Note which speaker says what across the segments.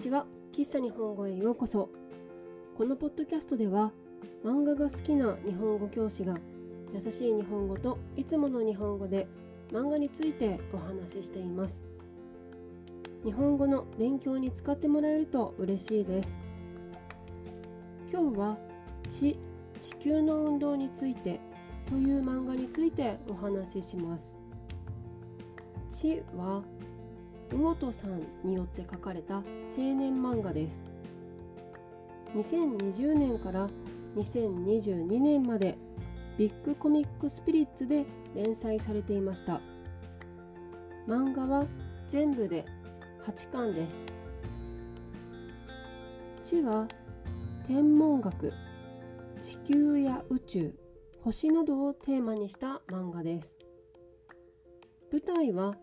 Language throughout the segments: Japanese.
Speaker 1: ちは。喫茶日本語へようこそ。このポッドキャストでは漫画が好きな日本語教師が優しい日本語といつもの日本語で漫画についてお話ししています。日本語の勉強に使ってもらえると嬉しいです。今日は地地球の運動についてという漫画についてお話しします。地は魚戸さんによって書かれた青年漫画です。2020年から2022年までビッグコミックスピリッツで連載されていました。漫画は全部で8巻です。地は天文学地球や宇宙星などをテーマにした漫画です。舞台は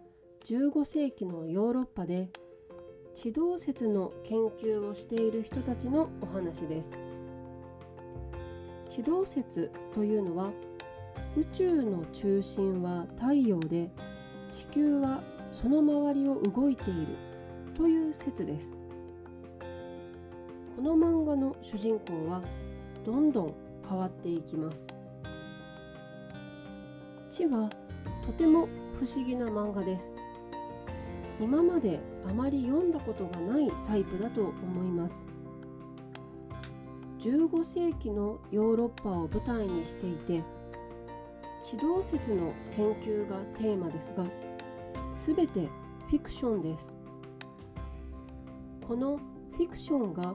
Speaker 1: 15世紀のヨーロッパで地動説の研究をしている人たちのお話です。地動説というのは宇宙の中心は太陽で地球はその周りを動いているという説です。この漫画の主人公はどんどん変わっていきます。地はとても不思議な漫画です。今まであまり読んだことがないタイプだと思います15世紀のヨーロッパを舞台にしていて地動説の研究がテーマですが全てフィクションですこのフィクションが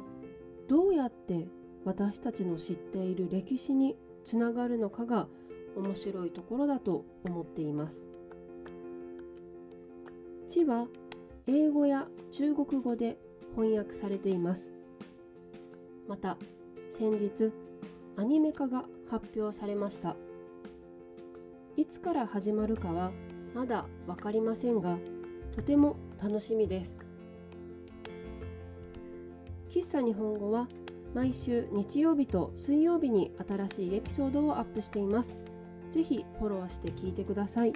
Speaker 1: どうやって私たちの知っている歴史につながるのかが面白いところだと思っています。地は英語や中国語で翻訳されています。また先日アニメ化が発表されました。いつから始まるかはまだ分かりませんがとても楽しみです。喫茶日本語は毎週日曜日と水曜日に新しいエピソードをアップしています。ぜひフォローして聞いてください。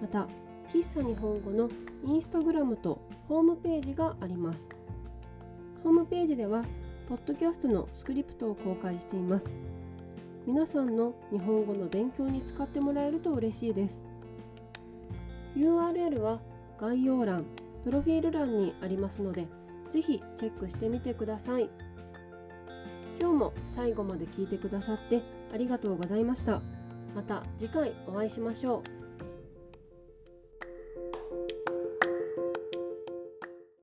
Speaker 1: また喫茶日本語のインスタグラムとホームページがあります。ホームページでは、ポッドキャストのスクリプトを公開しています。皆さんの日本語の勉強に使ってもらえると嬉しいです。URL は概要欄、プロフィール欄にありますので、ぜひチェックしてみてください。今日も最後まで聞いてくださってありがとうございました。また次回お会いしましょう。